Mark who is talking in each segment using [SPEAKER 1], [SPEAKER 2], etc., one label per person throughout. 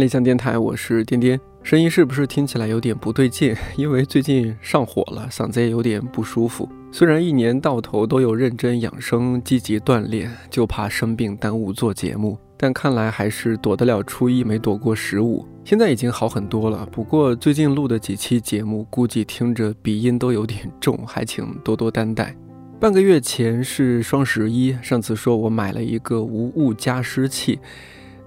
[SPEAKER 1] 理想电台，我是颠颠，声音是不是听起来有点不对劲？因为最近上火了，嗓子也有点不舒服。虽然一年到头都有认真养生、积极锻炼，就怕生病耽误做节目，但看来还是躲得了初一，没躲过十五。现在已经好很多了，不过最近录的几期节目，估计听着鼻音都有点重，还请多多担待。半个月前是双十一，上次说我买了一个无雾加湿器。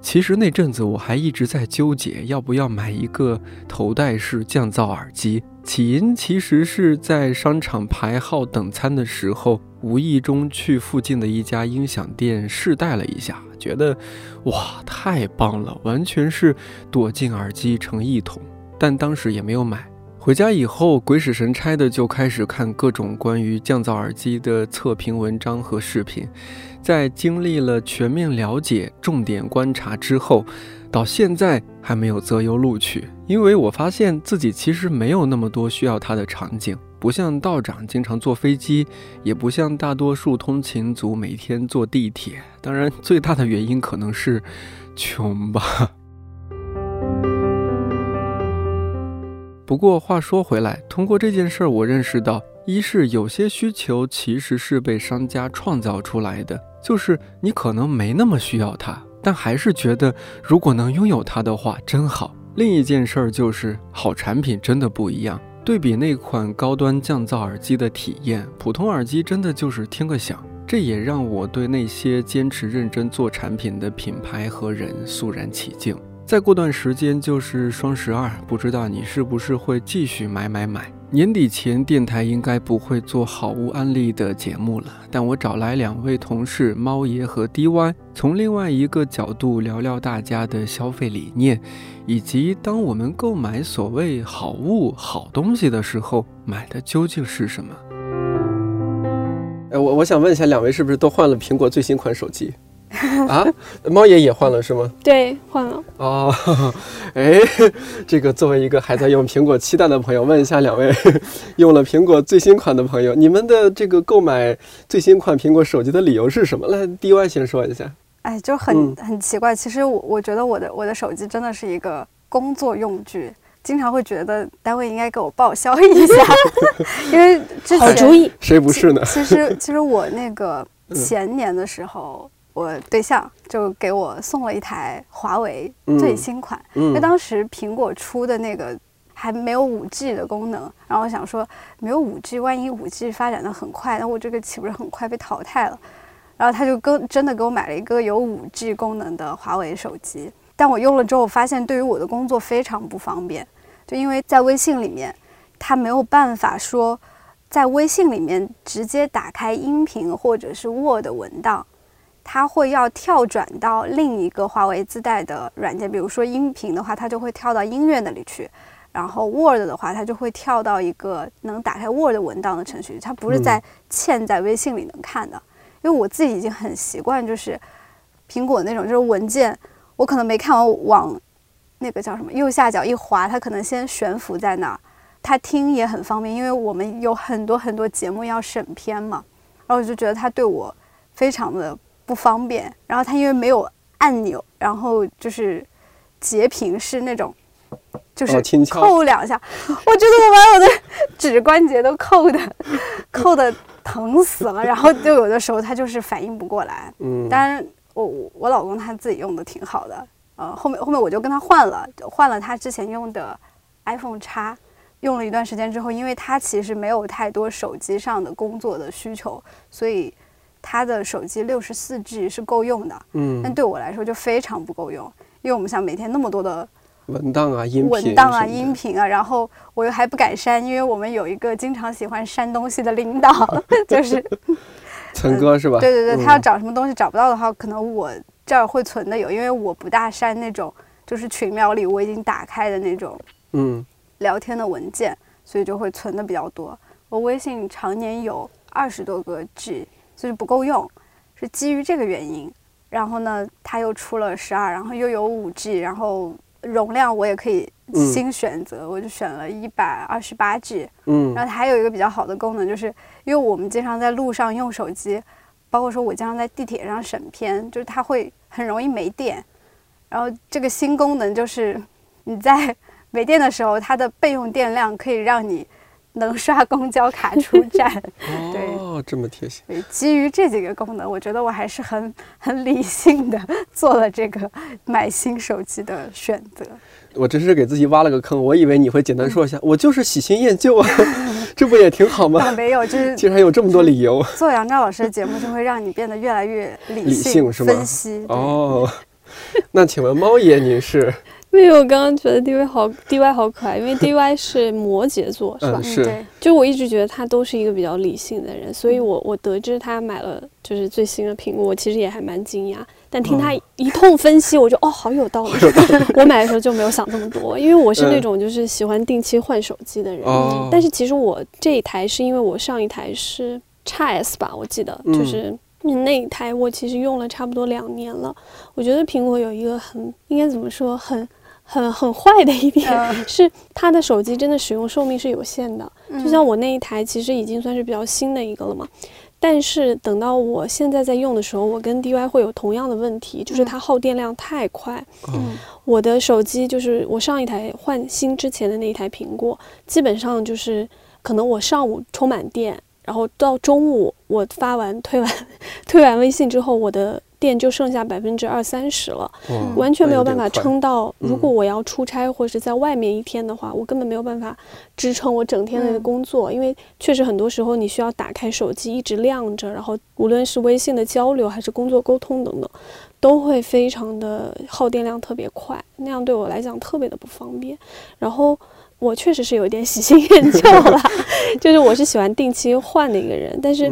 [SPEAKER 1] 其实那阵子我还一直在纠结要不要买一个头戴式降噪耳机。起因其实是在商场排号等餐的时候，无意中去附近的一家音响店试戴了一下，觉得哇太棒了，完全是躲进耳机成一统。但当时也没有买。回家以后，鬼使神差的就开始看各种关于降噪耳机的测评文章和视频。在经历了全面了解、重点观察之后，到现在还没有择优录取，因为我发现自己其实没有那么多需要它的场景，不像道长经常坐飞机，也不像大多数通勤族每天坐地铁。当然，最大的原因可能是穷吧。不过话说回来，通过这件事儿，我认识到，一是有些需求其实是被商家创造出来的。就是你可能没那么需要它，但还是觉得如果能拥有它的话真好。另一件事儿就是好产品真的不一样。对比那款高端降噪耳机的体验，普通耳机真的就是听个响。这也让我对那些坚持认真做产品的品牌和人肃然起敬。再过段时间就是双十二，不知道你是不是会继续买买买。年底前，电台应该不会做好物安利的节目了。但我找来两位同事猫爷和 DY，从另外一个角度聊聊大家的消费理念，以及当我们购买所谓好物、好东西的时候，买的究竟是什么？哎，我我想问一下，两位是不是都换了苹果最新款手机？啊，猫爷也换了是吗？
[SPEAKER 2] 对，换了。
[SPEAKER 1] 哦，哎，这个作为一个还在用苹果七代的朋友，问一下两位用了苹果最新款的朋友，你们的这个购买最新款苹果手机的理由是什么？来，DY 先说一下。
[SPEAKER 3] 哎，就很很奇怪。其实我我觉得我的我的手机真的是一个工作用具，经常会觉得单位应该给我报销一下，因为
[SPEAKER 2] 好主意，
[SPEAKER 1] 谁不是呢？
[SPEAKER 3] 其实其实我那个前年的时候。我对象就给我送了一台华为最新款，因为当时苹果出的那个还没有五 G 的功能，然后我想说没有五 G，万一五 G 发展的很快，那我这个岂不是很快被淘汰了？然后他就跟真的给我买了一个有五 G 功能的华为手机，但我用了之后发现对于我的工作非常不方便，就因为在微信里面，它没有办法说在微信里面直接打开音频或者是 Word 文档。它会要跳转到另一个华为自带的软件，比如说音频的话，它就会跳到音乐那里去；然后 Word 的话，它就会跳到一个能打开 Word 文档的程序。它不是在嵌在微信里能看的。因为我自己已经很习惯，就是苹果那种，就是文件我可能没看完，往那个叫什么右下角一滑，它可能先悬浮在那儿。它听也很方便，因为我们有很多很多节目要审片嘛。然后我就觉得它对我非常的。不方便，然后它因为没有按钮，然后就是截屏是那种，就是扣两下，我觉得我把我的指关节都扣的 扣的疼死了，然后就有的时候它就是反应不过来。嗯，当然我我老公他自己用的挺好的，呃，后面后面我就跟他换了，换了他之前用的 iPhone 叉，用了一段时间之后，因为他其实没有太多手机上的工作的需求，所以。他的手机六十四 G 是够用的，嗯，但对我来说就非常不够用，因为我们想每天那么多的
[SPEAKER 1] 文档啊、音频、
[SPEAKER 3] 文档啊、音频啊，然后我又还不敢删，因为我们有一个经常喜欢删东西的领导，就是
[SPEAKER 1] 陈哥是吧？
[SPEAKER 3] 对对对，他要找什么东西找不到的话，可能我这儿会存的有，因为我不大删那种就是群聊里我已经打开的那种嗯聊天的文件，所以就会存的比较多。我微信常年有二十多个 G。就是不够用，是基于这个原因。然后呢，它又出了十二，然后又有五 G，然后容量我也可以新选择，我就选了一百二十八 G。嗯，然后它还有一个比较好的功能，就是因为我们经常在路上用手机，包括说我经常在地铁上审片，就是它会很容易没电。然后这个新功能就是你在没电的时候，它的备用电量可以让你。能刷公交卡出站，
[SPEAKER 1] 哦，这么贴心。
[SPEAKER 3] 基于这几个功能，我觉得我还是很很理性的 做了这个买新手机的选择。
[SPEAKER 1] 我真是给自己挖了个坑，我以为你会简单说一下，我就是喜新厌旧啊，这不也挺好吗？
[SPEAKER 3] 没有，就是
[SPEAKER 1] 竟然有这么多理由。
[SPEAKER 3] 做杨照老师的节目，就会让你变得越来越
[SPEAKER 1] 理
[SPEAKER 3] 性，
[SPEAKER 1] 是吗？
[SPEAKER 3] 分析。
[SPEAKER 1] 哦，那请问猫爷您是？
[SPEAKER 2] 因为我刚刚觉得 D Y 好，D Y 好可爱，因为 D Y 是摩羯座，是吧？
[SPEAKER 1] 是。
[SPEAKER 2] 就我一直觉得他都是一个比较理性的人，所以我我得知他买了就是最新的苹果，我其实也还蛮惊讶。但听他一通分析，我就哦，好有道理。我买的时候就没有想这么多，因为我是那种就是喜欢定期换手机的人。哦。但是其实我这一台是因为我上一台是 x S 吧，我记得就是那一台我其实用了差不多两年了。我觉得苹果有一个很应该怎么说很。很很坏的一点 是，它的手机真的使用寿命是有限的。就像我那一台，其实已经算是比较新的一个了嘛。但是等到我现在在用的时候，我跟 DY 会有同样的问题，就是它耗电量太快。嗯，我的手机就是我上一台换新之前的那一台苹果，基本上就是可能我上午充满电，然后到中午我发完推完 推完微信之后，我的。电就剩下百分之二三十了，完全没有办法撑到。如果我要出差或者是在外面一天的话，我根本没有办法支撑我整天的工作，因为确实很多时候你需要打开手机一直亮着，然后无论是微信的交流还是工作沟通等等，都会非常的耗电量特别快，那样对我来讲特别的不方便。然后我确实是有一点 喜新厌旧了，就是我是喜欢定期换的一个人，但是。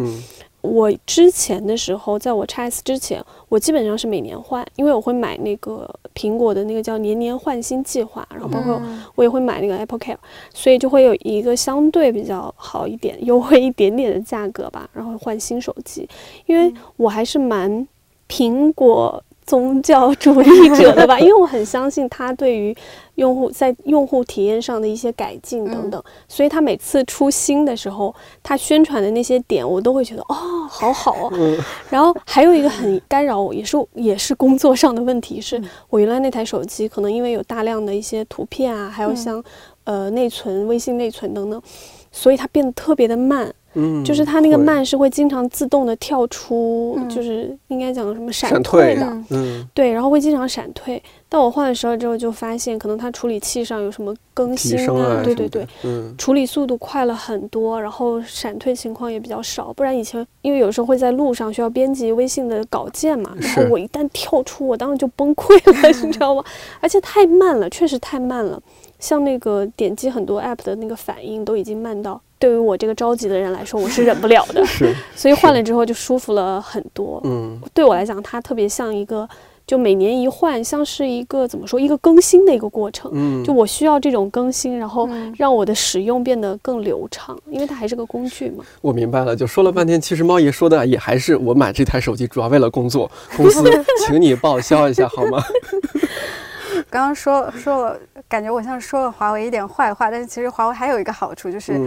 [SPEAKER 2] 我之前的时候，在我叉 S 之前，我基本上是每年换，因为我会买那个苹果的那个叫年年换新计划，然后包括我也会买那个 Apple Care，所以就会有一个相对比较好一点、优惠一点点的价格吧，然后换新手机，因为我还是蛮苹果。宗教主义者的吧，因为我很相信他对于用户在用户体验上的一些改进等等，所以他每次出新的时候，他宣传的那些点，我都会觉得哦，好好哦。然后还有一个很干扰我，也是也是工作上的问题，是我原来那台手机可能因为有大量的一些图片啊，还有像呃内存、微信内存等等，所以它变得特别的慢。嗯，就是它那个慢是会经常自动的跳出，就是应该讲什么闪退的，嗯，对，然后会经常闪退。但我换了十二之后就发现，可能它处理器上有什么更新啊，对对对，嗯，处理速度快了很多，然后闪退情况也比较少。不然以前因为有时候会在路上需要编辑微信的稿件嘛，然后我一旦跳出，我当时就崩溃了，你知道吗？而且太慢了，确实太慢了。像那个点击很多 app 的那个反应都已经慢到，对于我这个着急的人来说，我是忍不了的。
[SPEAKER 1] 是，
[SPEAKER 2] 所以换了之后就舒服了很多。嗯，对我来讲，它特别像一个，就每年一换，像是一个怎么说，一个更新的一个过程。嗯，就我需要这种更新，然后让我的使用变得更流畅，因为它还是个工具嘛。
[SPEAKER 1] 我明白了，就说了半天，其实猫爷说的也还是我买这台手机主要为了工作，公司 请你报销一下好吗？
[SPEAKER 3] 刚刚说说了，感觉我像说了华为一点坏话，但是其实华为还有一个好处，就是，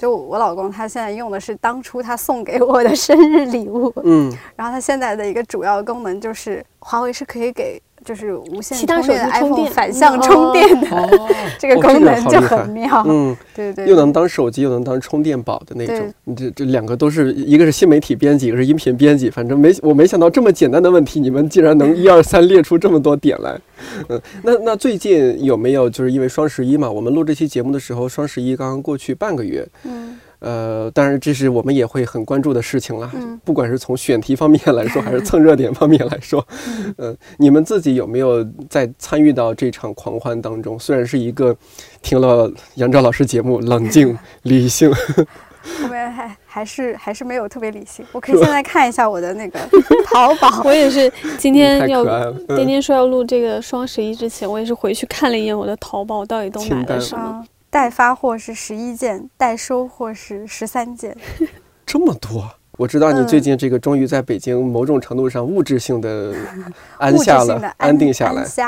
[SPEAKER 3] 就我老公他现在用的是当初他送给我的生日礼物，嗯，然后他现在的一个主要功能就是，华为是可以给。就是无线充电的 iPhone 反向充电的这个功能就很妙，嗯，对对，
[SPEAKER 1] 又能当手机又能当充电宝的那种。这这两个都是一个是新媒体编辑，一个是音频编辑。反正没我没想到这么简单的问题，你们竟然能一二三列出这么多点来。嗯，那那最近有没有就是因为双十一嘛？我们录这期节目的时候，双十一刚刚过去半个月。嗯。呃，当然这是我们也会很关注的事情啦。嗯，不管是从选题方面来说，还是蹭热点方面来说，嗯，你们自己有没有在参与到这场狂欢当中？虽然是一个听了杨照老师节目，冷静理性，
[SPEAKER 3] 后面还还是还是没有特别理性。我可以 现在看一下我的那个淘宝。
[SPEAKER 2] 我也是今天要天天说要录这个双十一之前，我也是回去看了一眼我的淘宝，到底都买了什么。
[SPEAKER 3] 待发货是十一件，待收货是十三件，
[SPEAKER 1] 这么多！我知道你最近这个终于在北京某种程度上物质性的 安下了，安定下来，
[SPEAKER 3] 是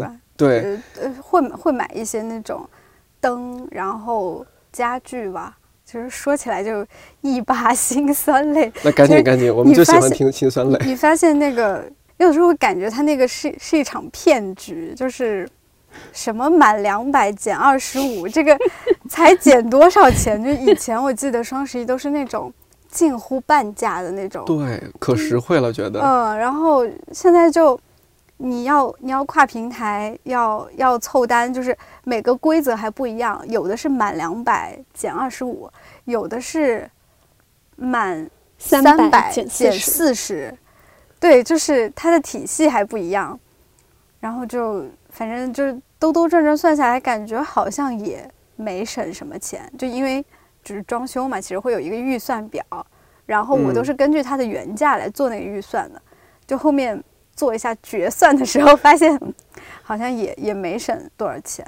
[SPEAKER 3] 吧？
[SPEAKER 1] 对，
[SPEAKER 3] 呃，会会买一些那种灯，然后家具吧。其实说起来就一把 辛酸泪。
[SPEAKER 1] 那赶紧赶紧，我们就喜欢听辛酸泪。
[SPEAKER 3] 你发现那个？有时候感觉他那个是是一场骗局，就是什么满两百减二十五，这个才减多少钱？就以前我记得双十一都是那种近乎半价的那种，
[SPEAKER 1] 对，可实惠了，觉得。
[SPEAKER 3] 嗯，然后现在就你要你要跨平台，要要凑单，就是每个规则还不一样，有的是满两百减二十五，有的是满三百减四十。对，就是它的体系还不一样，然后就反正就是兜兜转转算下来，感觉好像也没省什么钱。就因为就是装修嘛，其实会有一个预算表，然后我都是根据它的原价来做那个预算的。就后面做一下决算的时候，发现好像也也没省多少钱，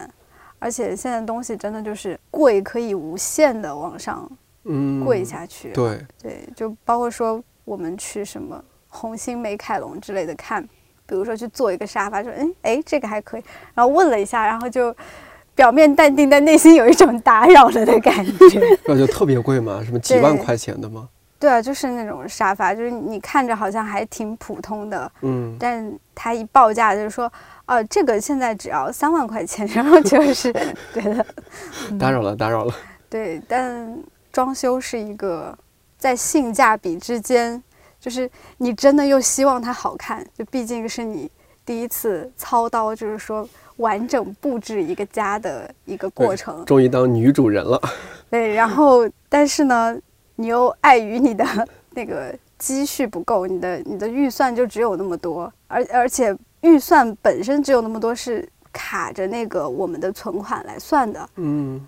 [SPEAKER 3] 而且现在东西真的就是贵，可以无限的往上嗯贵下去。
[SPEAKER 1] 对
[SPEAKER 3] 对，就包括说我们去什么。红星美凯龙之类的看，比如说去做一个沙发，说哎哎这个还可以，然后问了一下，然后就表面淡定，但内心有一种打扰了的感觉。
[SPEAKER 1] 那就特别贵吗？什么几万块钱的吗？
[SPEAKER 3] 对啊，就是那种沙发，就是你看着好像还挺普通的，嗯，但他一报价就是说，哦，这个现在只要三万块钱，然后就是觉得
[SPEAKER 1] 打扰了，打扰了。
[SPEAKER 3] 对，但装修是一个在性价比之间。就是你真的又希望它好看，就毕竟是你第一次操刀，就是说完整布置一个家的一个过程。
[SPEAKER 1] 终于当女主人了。
[SPEAKER 3] 对，然后但是呢，你又碍于你的那个积蓄不够，你的你的预算就只有那么多，而而且预算本身只有那么多，是卡着那个我们的存款来算的。嗯，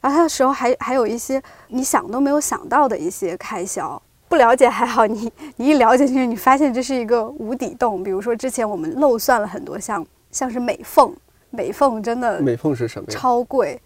[SPEAKER 3] 然后它的时候还还有一些你想都没有想到的一些开销。不了解还好，你你一了解进去，你发现这是一个无底洞。比如说之前我们漏算了很多项，像是美缝，美缝真的
[SPEAKER 1] 美缝是什么？
[SPEAKER 3] 超贵，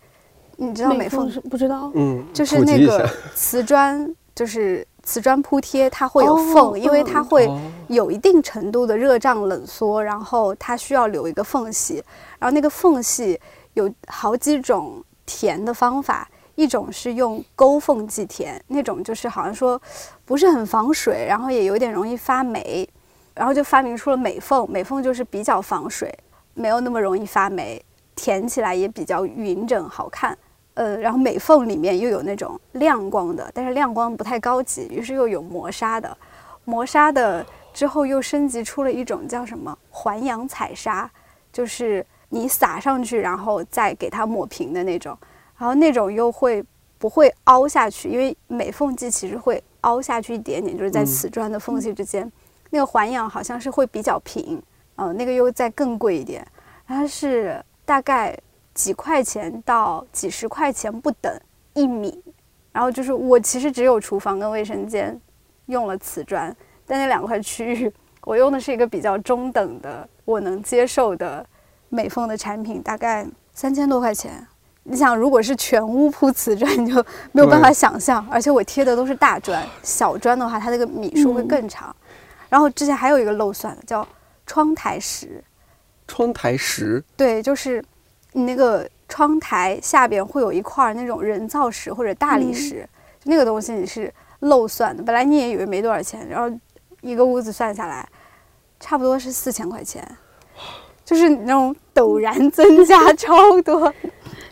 [SPEAKER 3] 你知道美缝
[SPEAKER 2] 是不知道？
[SPEAKER 1] 嗯，
[SPEAKER 3] 就是那个瓷砖，就是瓷砖铺贴，它会有缝，因为它会有一定程度的热胀冷缩，然后它需要留一个缝隙，然后那个缝隙有好几种填的方法。一种是用勾缝剂填，那种就是好像说不是很防水，然后也有点容易发霉，然后就发明出了美缝。美缝就是比较防水，没有那么容易发霉，填起来也比较匀整好看。呃，然后美缝里面又有那种亮光的，但是亮光不太高级，于是又有磨砂的，磨砂的之后又升级出了一种叫什么环氧彩砂，就是你撒上去然后再给它抹平的那种。然后那种又会不会凹下去？因为美缝剂其实会凹下去一点点，就是在瓷砖的缝隙之间。那个环氧好像是会比较平，嗯，那个又再更贵一点，它是大概几块钱到几十块钱不等一米。然后就是我其实只有厨房跟卫生间用了瓷砖，但那两块区域我用的是一个比较中等的我能接受的美缝的产品，大概三千多块钱。你想，如果是全屋铺瓷砖，你就没有办法想象。而且我贴的都是大砖，小砖的话，它那个米数会更长。然后之前还有一个漏算的，叫窗台石。
[SPEAKER 1] 窗台石？
[SPEAKER 3] 对，就是你那个窗台下边会有一块那种人造石或者大理石，那个东西你是漏算的。本来你也以为没多少钱，然后一个屋子算下来，差不多是四千块钱，就是那种陡然增加 超多。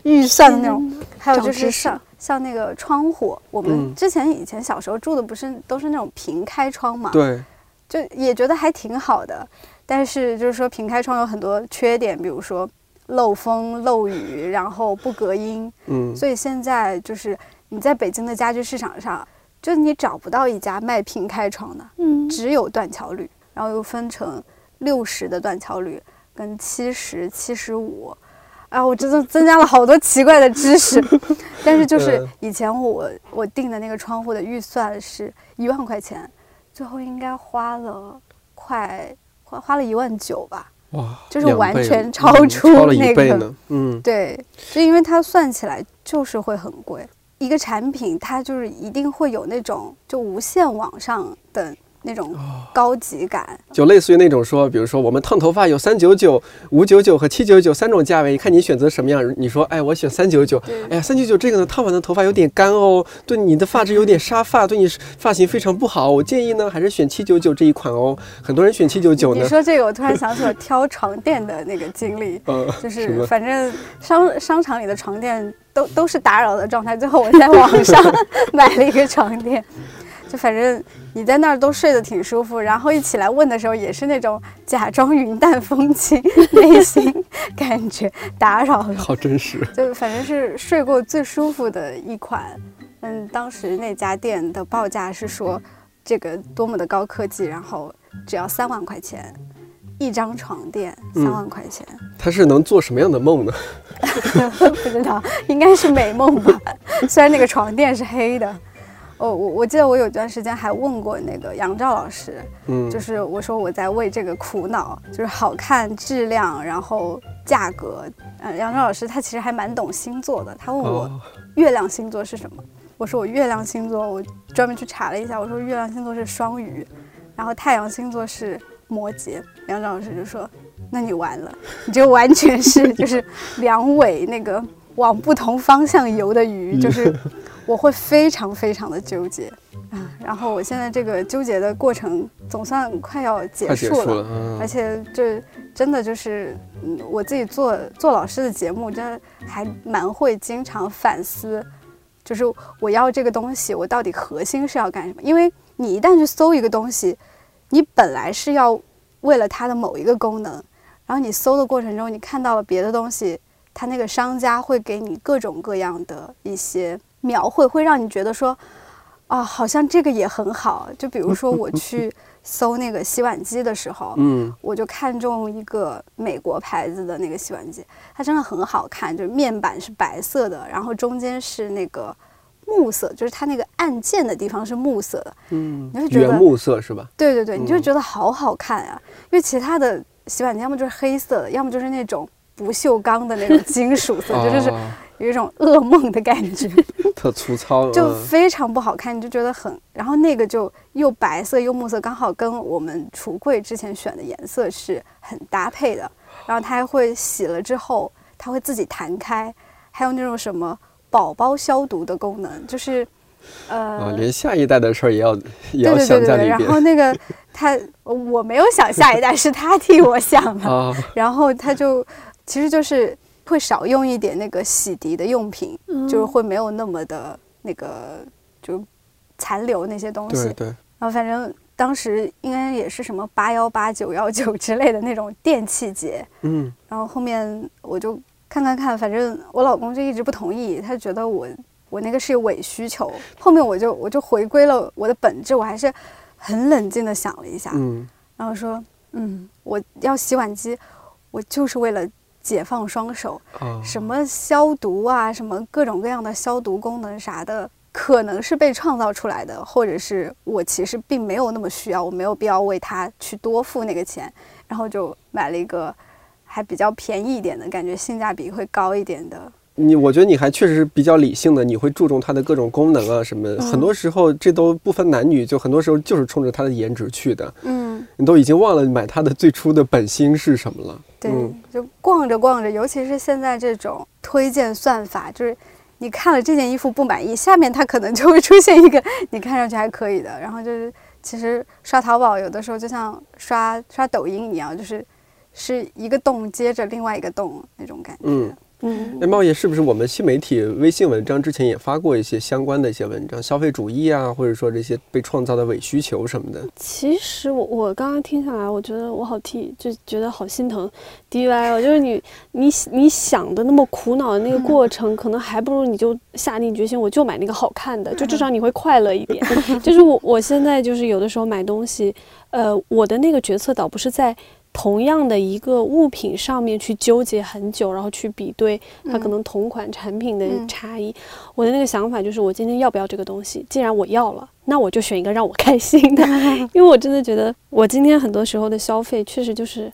[SPEAKER 3] 预算的那种，还有就是像像那个窗户，我们之前以前小时候住的不是都是那种平开窗嘛？
[SPEAKER 1] 对，
[SPEAKER 3] 就也觉得还挺好的。但是就是说平开窗有很多缺点，比如说漏风漏雨，然后不隔音。嗯。所以现在就是你在北京的家具市场上，就你找不到一家卖平开窗的，嗯，只有断桥铝，然后又分成六十的断桥铝跟七十七十五。啊，我真的增加了好多奇怪的知识，但是就是以前我我定的那个窗户的预算是一万块钱，最后应该花了快花花了一万九吧。哇，就是完全超出那个，嗯，对，就因为它算起来就是会很贵，一个产品它就是一定会有那种就无限往上的那种高级感，
[SPEAKER 1] 就类似于那种说，比如说我们烫头发有三九九、五九九和七九九三种价位，看你选择什么样。你说，哎，我选三九九。哎呀，三九九这个呢，烫完的头发有点干哦，对你的发质有点沙发，对你发型非常不好。我建议呢，还是选七九九这一款哦。很多人选七九九
[SPEAKER 3] 呢。你说这个，我突然想起了挑床垫的那个经历，就是反正商商场里的床垫都都是打扰的状态，最后我在网上 买了一个床垫。就反正你在那儿都睡得挺舒服，然后一起来问的时候也是那种假装云淡风轻，内心感觉打扰了。
[SPEAKER 1] 好真实。
[SPEAKER 3] 就反正是睡过最舒服的一款。嗯，当时那家店的报价是说这个多么的高科技，然后只要三万块钱一张床垫，三万块钱。
[SPEAKER 1] 他是能做什么样的梦呢？
[SPEAKER 3] 不知道，应该是美梦吧。虽然那个床垫是黑的。哦，我我记得我有段时间还问过那个杨照老师，嗯，就是我说我在为这个苦恼，就是好看、质量，然后价格。嗯，杨照老师他其实还蛮懂星座的，他问我月亮星座是什么，我说我月亮星座，我专门去查了一下，我说月亮星座是双鱼，然后太阳星座是摩羯。杨照老师就说，那你完了，你就完全是 就是两尾那个往不同方向游的鱼，就是。我会非常非常的纠结啊，然后我现在这个纠结的过程总算快要结束了，而且这真的就是，嗯，我自己做做老师的节目，真的还蛮会经常反思，就是我要这个东西，我到底核心是要干什么？因为你一旦去搜一个东西，你本来是要为了它的某一个功能，然后你搜的过程中，你看到了别的东西，它那个商家会给你各种各样的一些。描绘会让你觉得说，啊，好像这个也很好。就比如说我去 搜那个洗碗机的时候，嗯，我就看中一个美国牌子的那个洗碗机，它真的很好看，就是面板是白色的，然后中间是那个木色，就是它那个按键的地方是木色的，嗯，你会觉得
[SPEAKER 1] 原木色是吧？
[SPEAKER 3] 对对对，你就觉得好好看啊，因为其他的洗碗机要么就是黑色的，要么就是那种不锈钢的那种金属色，就就是。有一种噩梦的感觉，
[SPEAKER 1] 特粗糙，
[SPEAKER 3] 就非常不好看，你就觉得很。然后那个就又白色又木色，刚好跟我们橱柜之前选的颜色是很搭配的。然后它还会洗了之后，它会自己弹开，还有那种什么宝宝消毒的功能，就是，
[SPEAKER 1] 呃，连下一代的事儿也要也要想在里边。
[SPEAKER 3] 然后那个他，我没有想下一代，是他替我想的。然后他就，其实就是。会少用一点那个洗涤的用品，就是会没有那么的那个就残留那些东西。
[SPEAKER 1] 对对。
[SPEAKER 3] 然后反正当时应该也是什么八幺八九幺九之类的那种电器节。嗯。然后后面我就看看看，反正我老公就一直不同意，他觉得我我那个是伪需求。后面我就我就回归了我的本质，我还是很冷静的想了一下，嗯，然后说，嗯，我要洗碗机，我就是为了。解放双手，什么消毒啊，什么各种各样的消毒功能啥的，可能是被创造出来的，或者是我其实并没有那么需要，我没有必要为它去多付那个钱，然后就买了一个还比较便宜一点的，感觉性价比会高一点的。
[SPEAKER 1] 你我觉得你还确实是比较理性的，你会注重它的各种功能啊什么。很多时候这都不分男女，就很多时候就是冲着它的颜值去的。嗯，你都已经忘了买它的最初的本心是什么了。
[SPEAKER 3] 对，就逛着逛着，尤其是现在这种推荐算法，就是你看了这件衣服不满意，下面它可能就会出现一个你看上去还可以的。然后就是其实刷淘宝有的时候就像刷刷抖音一样，就是是一个洞接着另外一个洞那种感觉。
[SPEAKER 1] 嗯，那茂爷是不是我们新媒体微信文章之前也发过一些相关的一些文章，消费主义啊，或者说这些被创造的伪需求什么的？
[SPEAKER 2] 其实我我刚刚听下来，我觉得我好替，就觉得好心疼 DY 哦，就是你你你想的那么苦恼的那个过程，可能还不如你就下定决心，我就买那个好看的，就至少你会快乐一点。就是我我现在就是有的时候买东西，呃，我的那个决策倒不是在。同样的一个物品上面去纠结很久，然后去比对它可能同款产品的差异。我的那个想法就是，我今天要不要这个东西？既然我要了，那我就选一个让我开心的。因为我真的觉得，我今天很多时候的消费确实就是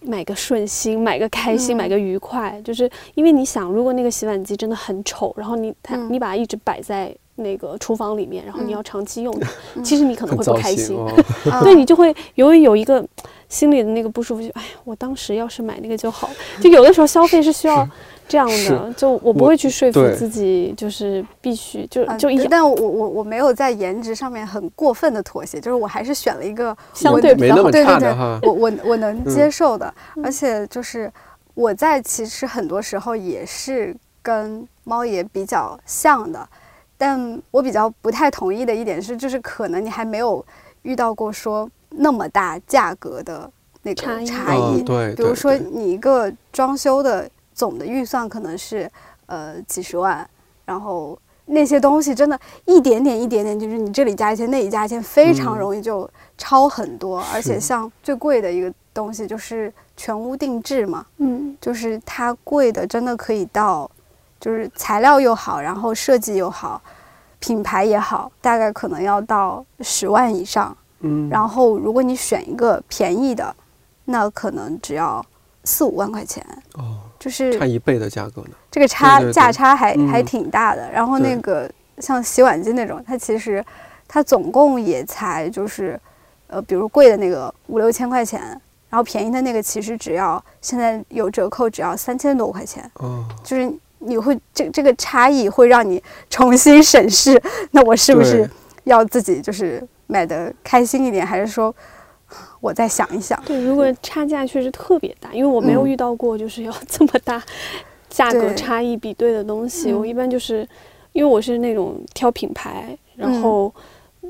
[SPEAKER 2] 买个顺心，买个开心，买个愉快。就是因为你想，如果那个洗碗机真的很丑，然后你它你把它一直摆在那个厨房里面，然后你要长期用它，其实你可能会不开心，
[SPEAKER 1] 哦、
[SPEAKER 2] 对你就会由于有一个心里的那个不舒服，就哎呀，我当时要是买那个就好。就有的时候消费是需要这样的，就我不会去说服自己，就是必须就就一。
[SPEAKER 3] 但我我我没有在颜值上面很过分的妥协，就是我还是选了一个
[SPEAKER 2] 相对
[SPEAKER 1] 没那么差
[SPEAKER 3] 的哈，我我我能接受的，而且就是我在其实很多时候也是跟猫爷比较像的。但我比较不太同意的一点是，就是可能你还没有遇到过说那么大价格的那个差异。
[SPEAKER 1] 对，
[SPEAKER 3] 比如说你一个装修的总的预算可能是呃几十万，然后那些东西真的一点点一点点，就是你这里加一些，那里加一些，非常容易就超很多。而且像最贵的一个东西就是全屋定制嘛，
[SPEAKER 2] 嗯，
[SPEAKER 3] 就是它贵的真的可以到。就是材料又好，然后设计又好，品牌也好，大概可能要到十万以上。
[SPEAKER 1] 嗯，
[SPEAKER 3] 然后如果你选一个便宜的，那可能只要四五万块钱。
[SPEAKER 1] 哦，
[SPEAKER 3] 就是
[SPEAKER 1] 差一倍的价格呢。
[SPEAKER 3] 这个差价差还还挺大的。然后那个像洗碗机那种，它其实它总共也才就是，呃，比如贵的那个五六千块钱，然后便宜的那个其实只要现在有折扣，只要三千多块钱。
[SPEAKER 1] 哦，
[SPEAKER 3] 就是。你会这这个差异会让你重新审视，那我是不是要自己就是买的开心一点，还是说我再想一想？
[SPEAKER 2] 对，如果差价确实特别大，因为我没有遇到过就是要 这么大价格差异比对的东西，我一般就是因为我是那种挑品牌，然后。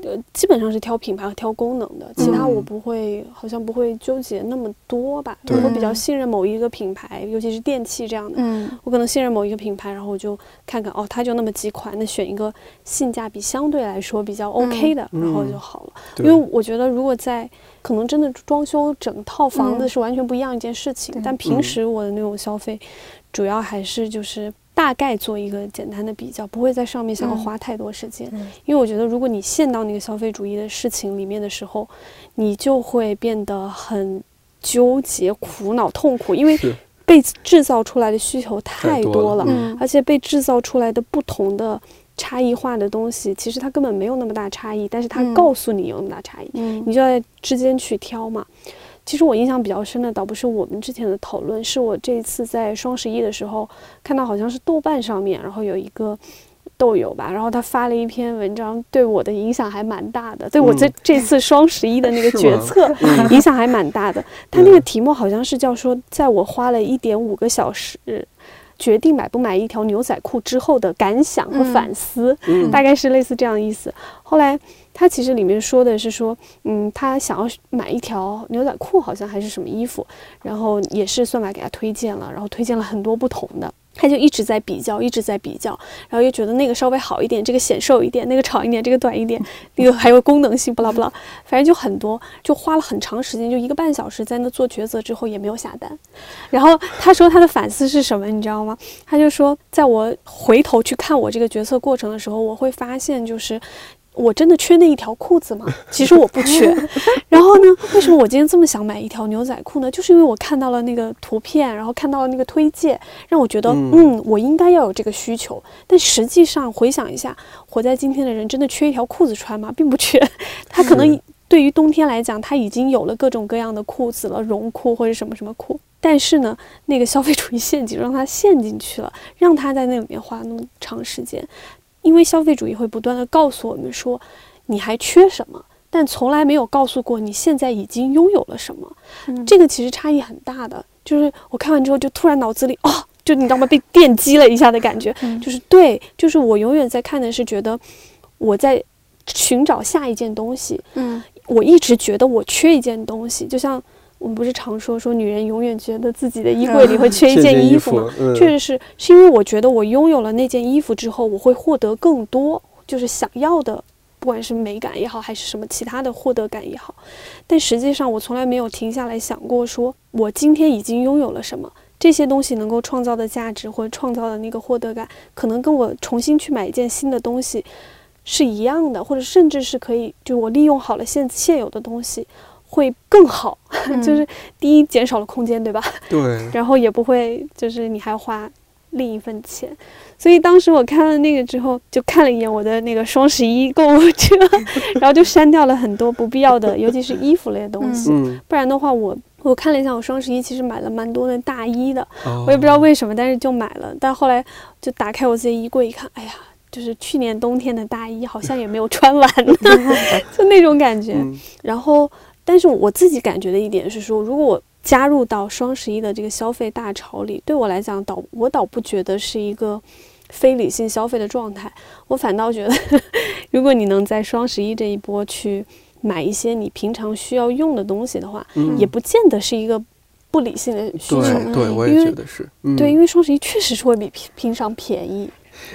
[SPEAKER 2] 呃，基本上是挑品牌和挑功能的，其他我不会，好像不会纠结那么多吧。我比较信任某一个品牌，尤其是电器这样的，
[SPEAKER 3] 嗯，
[SPEAKER 2] 我可能信任某一个品牌，然后我就看看，哦，它就那么几款，那选一个性价比相对来说比较 OK 的，然后就好了。因为我觉得，如果在可能真的装修整套房子是完全不一样一件事情，但平时我的那种消费，主要还是就是。大概做一个简单的比较，不会在上面想要花太多时间，因为我觉得如果你陷到那个消费主义的事情里面的时候，你就会变得很纠结、苦恼、痛苦，因为被制造出来的需求太多了，而且被制造出来的不同的差异化的东西，其实它根本没有那么大差异，但是它告诉你有那么大差异，你就在之间去挑嘛。其实我印象比较深的，倒不是我们之前的讨论，是我这次在双十一的时候看到，好像是豆瓣上面，然后有一个豆友吧，然后他发了一篇文章，对我的影响还蛮大的，对我这这次双十一的那个决策影响还蛮大的。他那个题目好像是叫说，在我花了一点五个小时决定买不买一条牛仔裤之后的感想和反思，大概是类似这样的意思。后来。他其实里面说的是说，嗯，他想要买一条牛仔裤，好像还是什么衣服，然后也是算法给他推荐了，然后推荐了很多不同的，他就一直在比较，一直在比较，然后又觉得那个稍微好一点，这个显瘦一点，那个长一点，这个短一点，那个还有功能性，不啦不啦，反正就很多，就花了很长时间，就一个半小时在那做抉择之后也没有下单。然后他说他的反思是什么，你知道吗？他就说，在我回头去看我这个决策过程的时候，我会发现就是。我真的缺那一条裤子吗？其实我不缺。然后呢，为什么我今天这么想买一条牛仔裤呢？就是因为我看到了那个图片，然后看到了那个推荐，让我觉得，嗯，我应该要有这个需求。但实际上回想一下，活在今天的人真的缺一条裤子穿吗？并不缺。他可能对于冬天来讲，他已经有了各种各样的裤子了，绒裤或者什么什么裤。但是呢，那个消费主义陷阱让他陷进去了，让他在那里面花那么长时间。因为消费主义会不断的告诉我们说，你还缺什么，但从来没有告诉过你现在已经拥有了什么。这个其实差异很大的。就是我看完之后，就突然脑子里哦，就你知道吗？被电击了一下的感觉。就是对，就是我永远在看的是觉得我在寻找下一件东西。
[SPEAKER 3] 嗯，
[SPEAKER 2] 我一直觉得我缺一件东西，就像。我们不是常说说女人永远觉得自己的衣 柜里会缺一件衣服吗？确实是，是因为我觉得我拥有了那件衣服之后，我会获得更多，就是想要的，不管是美感也好，还是什么其他的获得感也好。但实际上，我从来没有停下来想过，说我今天已经拥有了什么，这些东西能够创造的价值或者创造的那个获得感，可能跟我重新去买一件新的东西是一样的，或者甚至是可以，就我利用好了现现有的东西。会更好，就是第一减少了空间，对吧？
[SPEAKER 1] 对。
[SPEAKER 2] 然后也不会，就是你还花另一份钱。所以当时我看了那个之后，就看了一眼我的那个双十一购物车，然后就删掉了很多不必要的，尤其是衣服类的东西。不然的话，我我看了一下，我双十一其实买了蛮多的大衣的，我也不知道为什么，但是就买了。但后来就打开我自己衣柜一看，哎呀，就是去年冬天的大衣好像也没有穿完，就那种感觉。然后，但是我自己感觉的一点是说，如果我加入到双十一的这个消费大潮里，对我来讲，倒我倒不觉得是一个非理性消费的状态。我反倒觉得，如果你能在双十一这一波去买一些你平常需要用的东西的话，也不见得是一个不理性的需求。
[SPEAKER 1] 对，对我也觉得是。
[SPEAKER 2] 对，因为双十一确实是会比平平常便宜。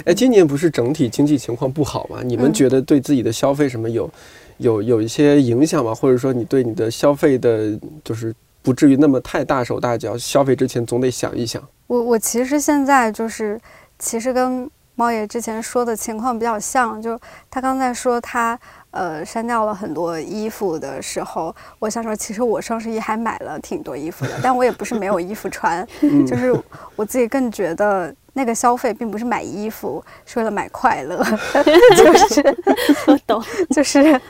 [SPEAKER 1] 哎，今年不是整体经济情况不好吗？你们觉得对自己的消费什么有有有一些影响吗？或者说你对你的消费的，就是。不至于那么太大手大脚，消费之前总得想一想。
[SPEAKER 3] 我我其实现在就是，其实跟猫爷之前说的情况比较像，就他刚才说他呃删掉了很多衣服的时候，我想说其实我双十一还买了挺多衣服的，但我也不是没有衣服穿，就是我自己更觉得那个消费并不是买衣服，是为了买快乐，就是
[SPEAKER 2] 我懂，
[SPEAKER 3] 就是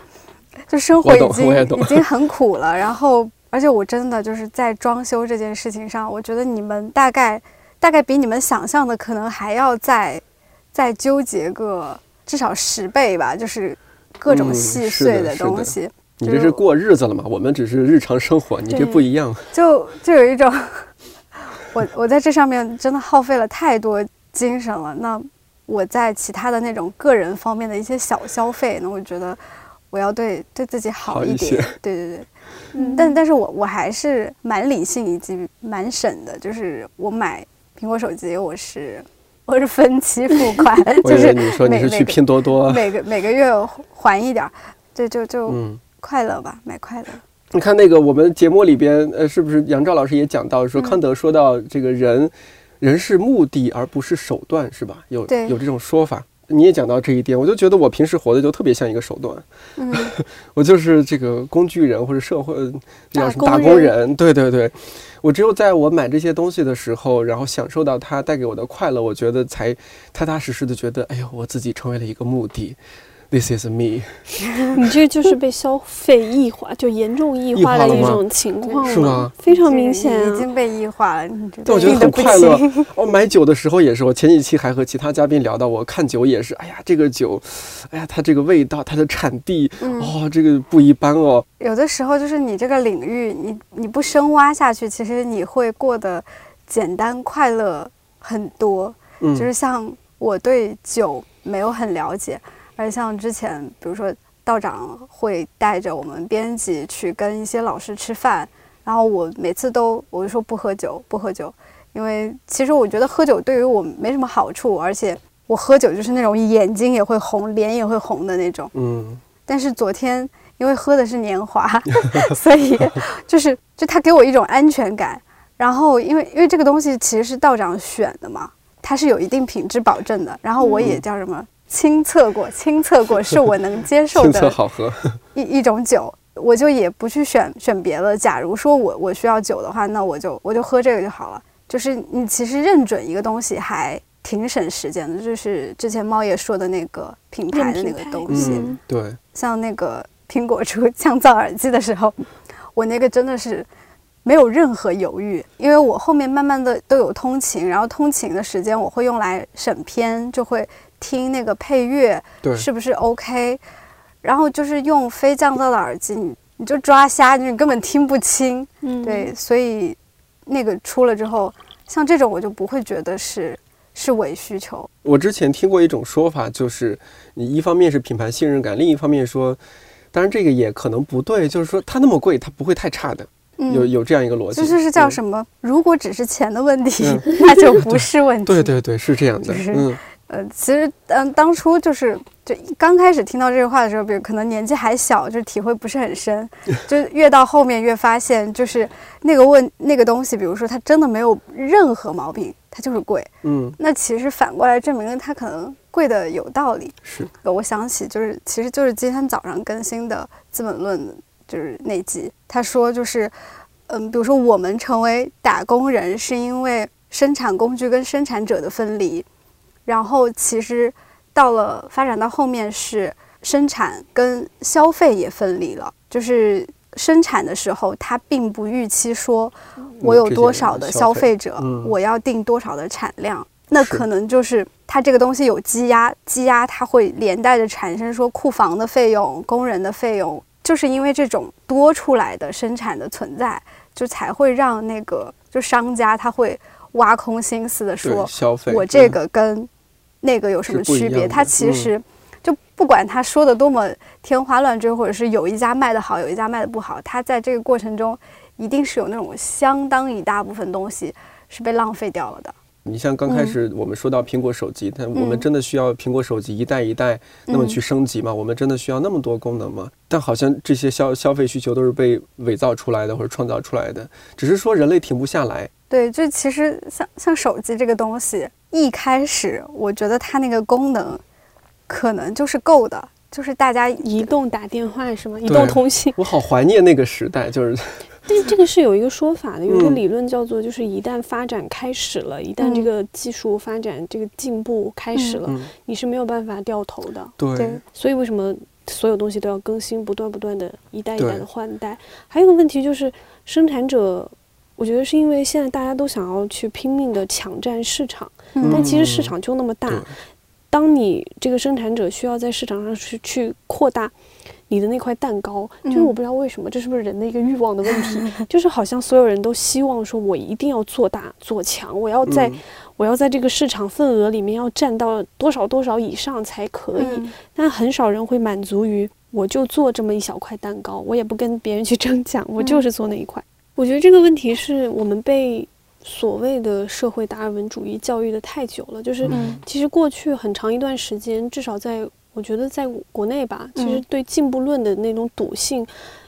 [SPEAKER 3] 就生活已经已经 很苦了，然后。而且我真的就是在装修这件事情上，我觉得你们大概大概比你们想象的可能还要再再纠结个至少十倍吧，就是各种细碎
[SPEAKER 1] 的
[SPEAKER 3] 东西。
[SPEAKER 1] 你这是过日子了嘛？我们只是日常生活，你这不一样。
[SPEAKER 3] 就就有一种，我我在这上面真的耗费了太多精神了。那我在其他的那种个人方面的一些小消费，那我觉得我要对对自己好
[SPEAKER 1] 一
[SPEAKER 3] 点。对对对。嗯，但但是我我还是蛮理性以及蛮省的，就是我买苹果手机，我是我是分期付款，就是
[SPEAKER 1] 你说你是去拼多多，
[SPEAKER 3] 每个每个月还一点儿，对，就就快乐吧，买快乐。
[SPEAKER 1] 你看那个我们节目里边，呃，是不是杨照老师也讲到说，康德说到这个人，人是目的而不是手段，是吧？有有这种说法。你也讲到这一点，我就觉得我平时活的就特别像一个手段，嗯，我就是这个工具人或者社会叫什么打工人，对对对，我只有在我买这些东西的时候，然后享受到它带给我的快乐，我觉得才踏踏实实的觉得，哎呦，我自己成为了一个目的。This is me。
[SPEAKER 2] 你这就是被消费异化，就严重异化的一种情况，
[SPEAKER 1] 是吗？
[SPEAKER 2] 非常明显，
[SPEAKER 3] 已经被异化了。
[SPEAKER 1] 但我觉得很快乐。我 买酒的时候也是，我前几期还和其他嘉宾聊到，我看酒也是，哎呀，这个酒，哎呀，它这个味道，它的产地，哦，这个不一般哦。
[SPEAKER 3] 有的时候就是你这个领域，你你不深挖下去，其实你会过得简单快乐很多。嗯，就是像我对酒没有很了解。而像之前，比如说道长会带着我们编辑去跟一些老师吃饭，然后我每次都我就说不喝酒，不喝酒，因为其实我觉得喝酒对于我没什么好处，而且我喝酒就是那种眼睛也会红，脸也会红的那种。嗯。但是昨天因为喝的是年华，所以就是就他给我一种安全感。然后因为因为这个东西其实是道长选的嘛，它是有一定品质保证的。然后我也叫什么？亲测过，亲测过 是我能接受的，
[SPEAKER 1] 好喝
[SPEAKER 3] 一一种酒，我就也不去选选别的。假如说我我需要酒的话，那我就我就喝这个就好了。就是你其实认准一个东西还挺省时间的，就是之前猫爷说的那个品牌的那个东西。
[SPEAKER 1] 对，
[SPEAKER 3] 像那个苹果出降噪耳机的时候，我那个真的是没有任何犹豫，因为我后面慢慢的都有通勤，然后通勤的时间我会用来审片，就会。听那个配乐，是不是 OK？然后就是用非降噪的耳机，你你就抓瞎，你根本听不清。嗯，对，所以那个出了之后，像这种我就不会觉得是是伪需求。
[SPEAKER 1] 我之前听过一种说法，就是你一方面是品牌信任感，另一方面说，当然这个也可能不对，就是说它那么贵，它不会太差的。有有这样一个逻辑，
[SPEAKER 3] 就是是叫什么？如果只是钱的问题，那就 不是问题。
[SPEAKER 1] 对对对，是这样的。嗯。
[SPEAKER 3] 呃，其实，嗯，当初就是就刚开始听到这句话的时候，比如可能年纪还小，就体会不是很深，就越到后面越发现，就是那个问那个东西，比如说它真的没有任何毛病，它就是贵，嗯，那其实反过来证明了它可能贵的有道理。
[SPEAKER 1] 是，
[SPEAKER 3] 我想起就是，其实就是今天早上更新的《资本论》，就是那集，他说就是，嗯，比如说我们成为打工人是因为。生产工具跟生产者的分离，然后其实到了发展到后面是生产跟消费也分离了，就是生产的时候，它并不预期说我有多少的消费者，我要定多少的产量，那可能就是它这个东西有积压，积压它会连带着产生说库房的费用、工人的费用，就是因为这种多出来的生产的存在。就才会让那个就商家他会挖空心思的说，
[SPEAKER 1] 消费
[SPEAKER 3] 我这个跟那个有什么区别？它其实就不管他说的多么天花乱坠，或者是有一家卖的好，有一家卖的不好，它在这个过程中一定是有那种相当一大部分东西是被浪费掉了的。
[SPEAKER 1] 你像刚开始我们说到苹果手机，但我们真的需要苹果手机一代一代那么去升级吗？我们真的需要那么多功能吗？但好像这些消消费需求都是被伪造出来的或者创造出来的，只是说人类停不下来。
[SPEAKER 3] 对，就其实像像手机这个东西，一开始我觉得它那个功能可能就是够的，就是大家
[SPEAKER 2] 移动打电话是吗？移动通信。
[SPEAKER 1] 我好怀念那个时代，就是。
[SPEAKER 2] 但这个是有一个说法的，有一个理论叫做，就是一旦发展开始了，一旦这个技术发展这个进步开始了，你是没有办法掉头的。
[SPEAKER 1] 对，
[SPEAKER 2] 所以为什么所有东西都要更新，不断不断的一代一代的换代？还有个问题就是，生产者，我觉得是因为现在大家都想要去拼命的抢占市场，但其实市场就那么大，当你这个生产者需要在市场上去去扩大。你的那块蛋糕，就是我不知道为什么，这是不是人的一个欲望的问题？就是好像所有人都希望说，我一定要做大做强，我要在，我要在这个市场份额里面要占到多少多少以上才可以。但很少人会满足于，我就做这么一小块蛋糕，我也不跟别人去争抢，我就是做那一块。我觉得这个问题是我们被所谓的社会达尔文主义教育的太久了，就是其实过去很长一段时间，至少在。我觉得在国内吧，其实对进步论的那种笃信，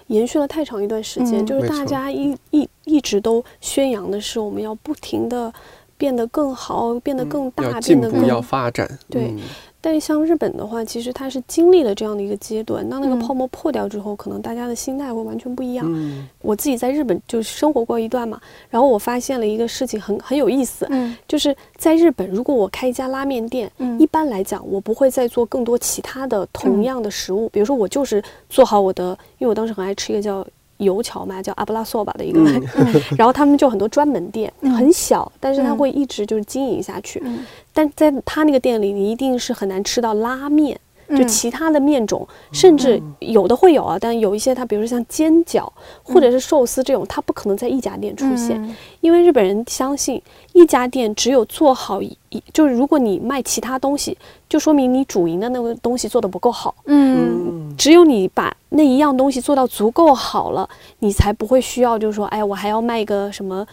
[SPEAKER 2] 延续了太长一段时间。就是大家一一一直都宣扬的是，我们要不停的变得更好，变得更大，变得更
[SPEAKER 1] 要发展。
[SPEAKER 2] 对。但像日本的话，其实它是经历了这样的一个阶段。当那个泡沫破掉之后，可能大家的心态会完全不一样。我自己在日本就生活过一段嘛，然后我发现了一个事情很很有意思，就是在日本，如果我开一家拉面店，一般来讲，我不会再做更多其他的同样的食物。比如说，我就是做好我的，因为我当时很爱吃一个叫。油桥嘛，叫阿布拉索吧的一个，然后他们就很多专门店，很小，但是他会一直就是经营下去。但在他那个店里，你一定是很难吃到拉面。就其他的面种，甚至有的会有啊，但有一些它，比如说像煎饺或者是寿司这种，它不可能在一家店出现，因为日本人相信一家店只有做好一，就是如果你卖其他东西，就说明你主营的那个东西做的不够好。嗯，只有你把那一样东西做到足够好了，你才不会需要，就是说，哎，我还要卖一个什么。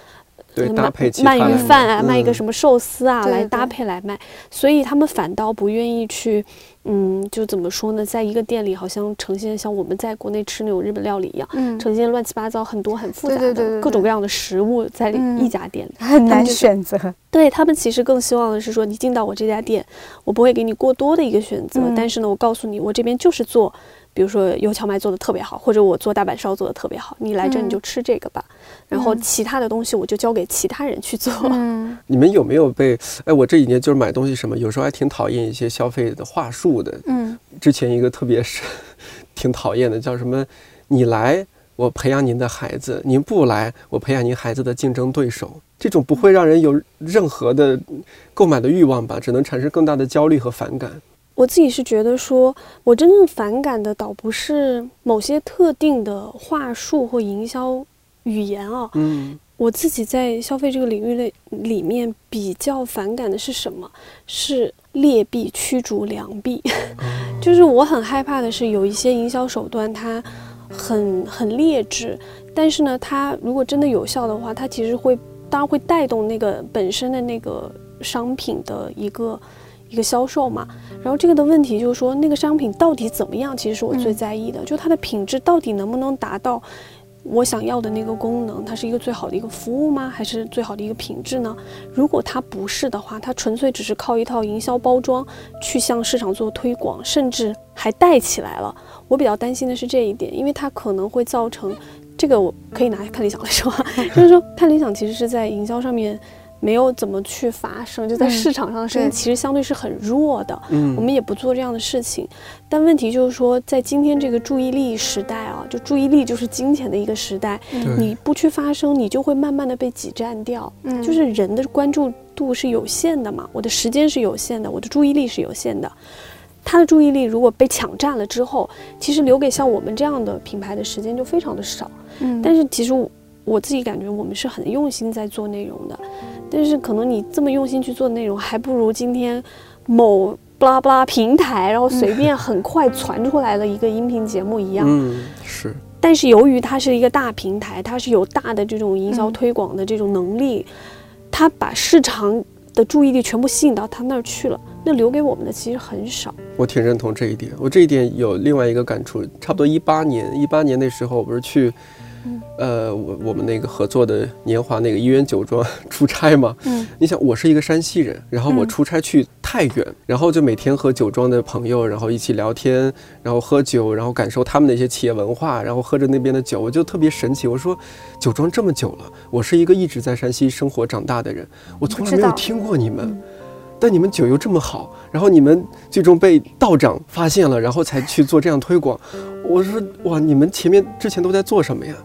[SPEAKER 1] 对，搭配
[SPEAKER 2] 鳗鱼饭啊，卖一个什么寿司啊，来搭配来卖，所以他们反倒不愿意去，嗯，就怎么说呢，在一个店里好像呈现像我们在国内吃那种日本料理一样，呈现乱七八糟很多很复杂的各种各样的食物在一家店
[SPEAKER 3] 很难选择。
[SPEAKER 2] 对他们其实更希望的是说，你进到我这家店，我不会给你过多的一个选择，但是呢，我告诉你，我这边就是做。比如说油荞麦做的特别好，或者我做大阪烧做的特别好，你来这你就吃这个吧，然后其他的东西我就交给其他人去做。
[SPEAKER 1] 你们有没有被？哎，我这几年就是买东西什么，有时候还挺讨厌一些消费的话术的。嗯，之前一个特别是 挺讨厌的，叫什么？你来，我培养您的孩子；您不来，我培养您孩子的竞争对手。这种不会让人有任何的购买的欲望吧？只能产生更大的焦虑和反感。
[SPEAKER 2] 我自己是觉得，说我真正反感的，倒不是某些特定的话术或营销语言啊。嗯，我自己在消费这个领域内里面比较反感的是什么？是劣币驱逐良币。就是我很害怕的是，有一些营销手段它很很劣质，但是呢，它如果真的有效的话，它其实会当然会带动那个本身的那个商品的一个。一个销售嘛，然后这个的问题就是说，那个商品到底怎么样？其实是我最在意的，就它的品质到底能不能达到我想要的那个功能？它是一个最好的一个服务吗？还是最好的一个品质呢？如果它不是的话，它纯粹只是靠一套营销包装去向市场做推广，甚至还带起来了。我比较担心的是这一点，因为它可能会造成这个，我可以拿看理想来说，就是说看理想其实是在营销上面。没有怎么去发声，就在市场上的声音其实相对是很弱的。嗯，我们也不做这样的事情。但问题就是说，在今天这个注意力时代啊，就注意力就是金钱的一个时代，你不去发声，你就会慢慢的被挤占掉。嗯，就是人的关注度是有限的嘛，我的时间是有限的，我的注意力是有限的。他的注意力如果被抢占了之后，其实留给像我们这样的品牌的时间就非常的少。嗯，但是其实我自己感觉我们是很用心在做内容的，但是可能你这么用心去做内容，还不如今天某巴拉巴拉平台，然后随便很快传出来的一个音频节目一样。
[SPEAKER 1] 嗯，是。
[SPEAKER 2] 但是由于它是一个大平台，它是有大的这种营销推广的这种能力，它把市场的注意力全部吸引到它那儿去了。那留给我们的其实很少，
[SPEAKER 1] 我挺认同这一点。我这一点有另外一个感触，差不多一八年，一八年那时候我不是去，呃，我我们那个合作的年华那个一元酒庄出差嘛。嗯，你想我是一个山西人，然后我出差去太原，然后就每天和酒庄的朋友，然后一起聊天，然后喝酒，然后感受他们的一些企业文化，然后喝着那边的酒，我就特别神奇。我说，酒庄这么久了，我是一个一直在山西生活长大的人，我从来没有听过你们。但你们酒又这么好，然后你们最终被道长发现了，然后才去做这样推广。我说哇，你们前面之前都在做什么呀？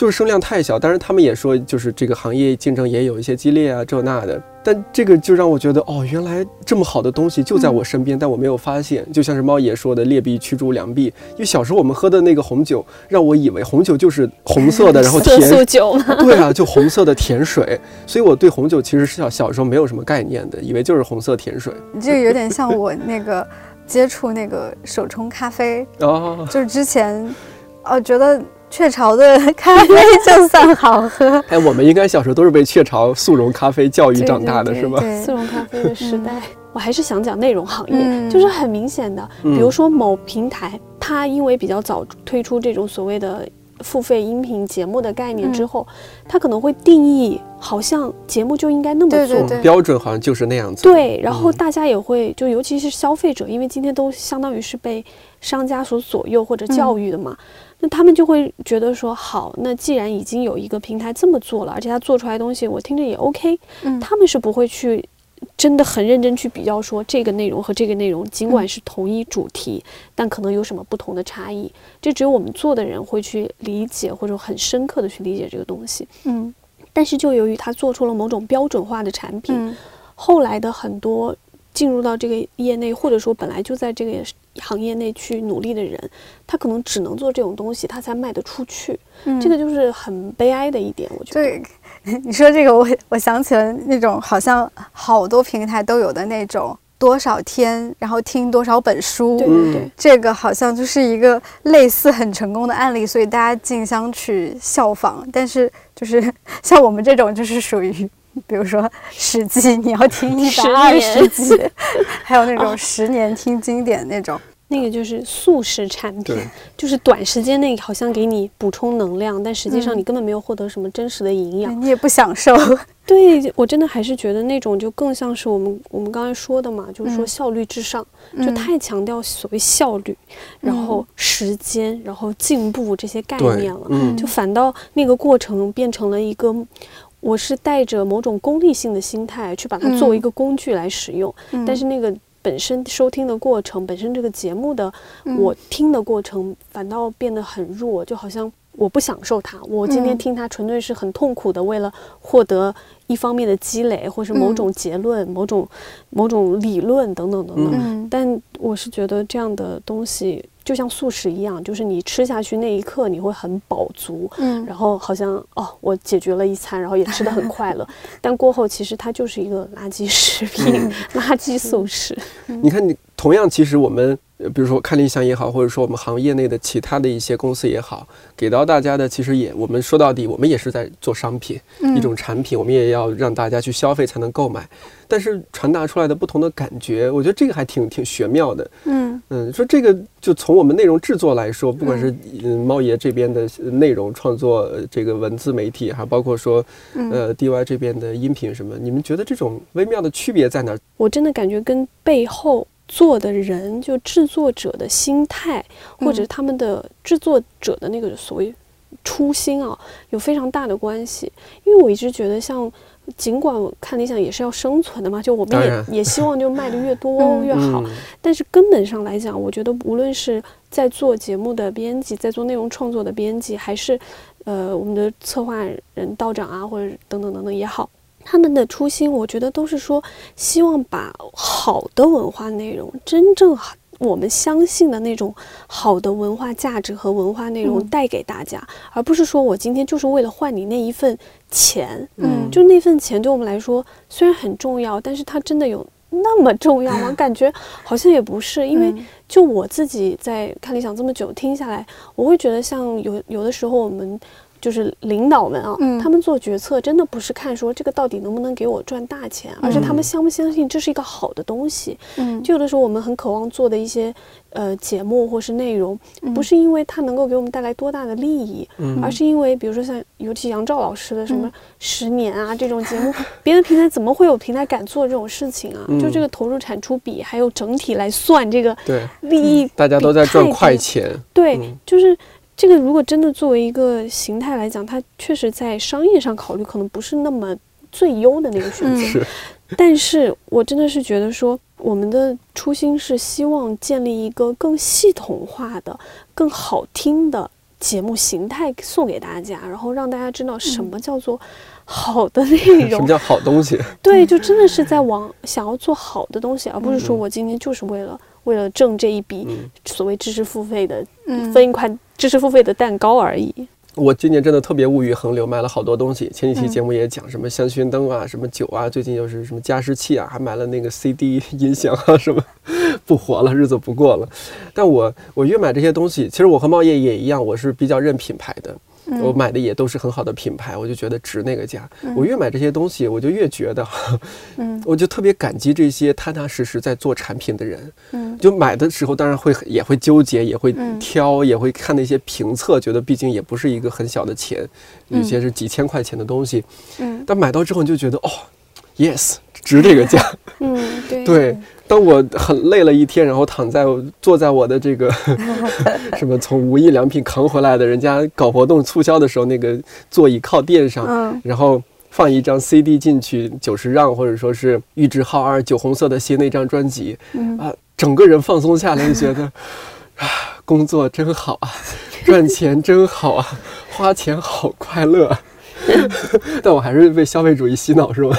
[SPEAKER 1] 就是声量太小，当然他们也说，就是这个行业竞争也有一些激烈啊，这那的。但这个就让我觉得，哦，原来这么好的东西就在我身边，但我没有发现。就像是猫爷说的“劣币驱逐良币”，因为小时候我们喝的那个红酒，让我以为红酒就是红色的，然后甜。
[SPEAKER 2] 色酒。
[SPEAKER 1] 对啊，就红色的甜水。所以我对红酒其实是小小时候没有什么概念的，以为就是红色甜水。
[SPEAKER 3] 你这个有点 像我那个接触那个手冲咖啡哦，就是之前，哦，觉得。雀巢的咖啡就算好喝。
[SPEAKER 1] 哎，我们应该小时候都是被雀巢速溶咖啡教育长大的，是吧？
[SPEAKER 2] 速溶咖啡的时代，我还是想讲内容行业，就是很明显的，比如说某平台，它因为比较早推出这种所谓的付费音频节目的概念之后，它可能会定义，好像节目就应该那么做，
[SPEAKER 1] 标准好像就是那样子。
[SPEAKER 2] 对，然后大家也会，就尤其是消费者，因为今天都相当于是被商家所左右或者教育的嘛。那他们就会觉得说，好，那既然已经有一个平台这么做了，而且他做出来的东西我听着也 OK，嗯，他们是不会去真的很认真去比较说这个内容和这个内容，尽管是同一主题，但可能有什么不同的差异，这只有我们做的人会去理解或者很深刻的去理解这个东西，嗯，但是就由于他做出了某种标准化的产品，后来的很多。进入到这个业内，或者说本来就在这个行业内去努力的人，他可能只能做这种东西，他才卖得出去。嗯，这个就是很悲哀的一点，我觉得。
[SPEAKER 3] 对，你说这个，我我想起了那种好像好多平台都有的那种多少天，然后听多少本书。
[SPEAKER 2] 对对对，
[SPEAKER 3] 这个好像就是一个类似很成功的案例，所以大家竞相去效仿。但是就是像我们这种，就是属于。比如说《史记》，你要听一百二十集，还有那种十年听经典那种，
[SPEAKER 2] 那个就是速食产品，就是短时间内好像给你补充能量，但实际上你根本没有获得什么真实的营养，
[SPEAKER 3] 你也不享受。
[SPEAKER 2] 对我真的还是觉得那种就更像是我们我们刚才说的嘛，就是说效率至上，就太强调所谓效率，然后时间，然后进步这些概念了，就反倒那个过程变成了一个。我是带着某种功利性的心态去把它作为一个工具来使用，但是那个本身收听的过程，本身这个节目的我听的过程，反倒变得很弱，就好像我不享受它。我今天听它纯粹是很痛苦的，为了获得一方面的积累，或是某种结论、某种某种理论等等等等。但我是觉得这样的东西。就像素食一样，就是你吃下去那一刻，你会很饱足，嗯，然后好像哦，我解决了一餐，然后也吃的很快乐，但过后其实它就是一个垃圾食品，垃圾素食。
[SPEAKER 1] 你看，你同样，其实我们。比如说看理想也好，或者说我们行业内的其他的一些公司也好，给到大家的其实也，我们说到底，我们也是在做商品，一种产品，我们也要让大家去消费才能购买。但是传达出来的不同的感觉，我觉得这个还挺挺玄妙的。嗯嗯，说这个就从我们内容制作来说，不管是嗯猫爷这边的内容创作，这个文字媒体，还包括说呃 DY 这边的音频什么，你们觉得这种微妙的区别在哪？
[SPEAKER 2] 我真的感觉跟背后。做的人就制作者的心态，或者他们的制作者的那个所谓初心啊，有非常大的关系。因为我一直觉得，像尽管看理想也是要生存的嘛，就我们也也希望就卖的越多 越好。但是根本上来讲，我觉得无论是在做节目的编辑，在做内容创作的编辑，还是呃我们的策划人道长啊，或者等等等等也好，他们的初心，我觉得都是说希望把好的文化内容真正好。我们相信的那种好的文化价值和文化内容带给大家，而不是说我今天就是为了换你那一份钱。嗯，就那份钱对我们来说虽然很重要，但是它真的有那么重要吗？感觉好像也不是。因为就我自己在看理想这么久听下来，我会觉得像有有的时候我们。就是领导们啊，他们做决策真的不是看说这个到底能不能给我赚大钱，而是他们相不相信这是一个好的东西。嗯，就有的时候我们很渴望做的一些呃节目或是内容，不是因为它能够给我们带来多大的利益，而是因为比如说像尤其杨照老师的什么十年啊这种节目，别的平台怎么会有平台敢做这种事情啊？就这个投入产出比还有整体来算这个利益，
[SPEAKER 1] 大家都在赚快钱。
[SPEAKER 2] 对，就是。这个如果真的作为一个形态来讲，它确实在商业上考虑可能不是那么最优的那个选择。
[SPEAKER 1] 是，
[SPEAKER 2] 但是我真的是觉得说，我们的初心是希望建立一个更系统化的、更好听的节目形态送给大家，然后让大家知道什么叫做好的内 容，
[SPEAKER 1] 什么叫好东西。
[SPEAKER 2] 对，就真的是在往想要做好的东西，而不是说我今天就是为了为了挣这一笔所谓知识付费的分一块。知识付费的蛋糕而已。
[SPEAKER 1] 我今年真的特别物欲横流，买了好多东西。前几期节目也讲什么香薰灯啊，什么酒啊，最近又是什么加湿器啊，还买了那个 CD 音响啊，什么不活了，日子不过了。但我我越买这些东西，其实我和茂业也一样，我是比较认品牌的。我买的也都是很好的品牌，我就觉得值那个价。我越买这些东西，我就越觉得，嗯，我就特别感激这些踏踏实实在做产品的人。嗯，就买的时候当然会也会纠结，也会挑，也会看那些评测，觉得毕竟也不是一个很小的钱，有些是几千块钱的东西。嗯，但买到之后你就觉得哦，yes，值这个价。
[SPEAKER 2] 嗯，
[SPEAKER 1] 对。当我很累了一天，然后躺在坐在我的这个 什么从无印良品扛回来的人家搞活动促销的时候，那个座椅靠垫上，然后放一张 CD 进去，九十让或者说是玉置浩二酒红色的心那张专辑，啊，整个人放松下来，就觉得 啊，工作真好啊，赚钱真好啊，花钱好快乐。但我还是被消费主义洗脑，是吗？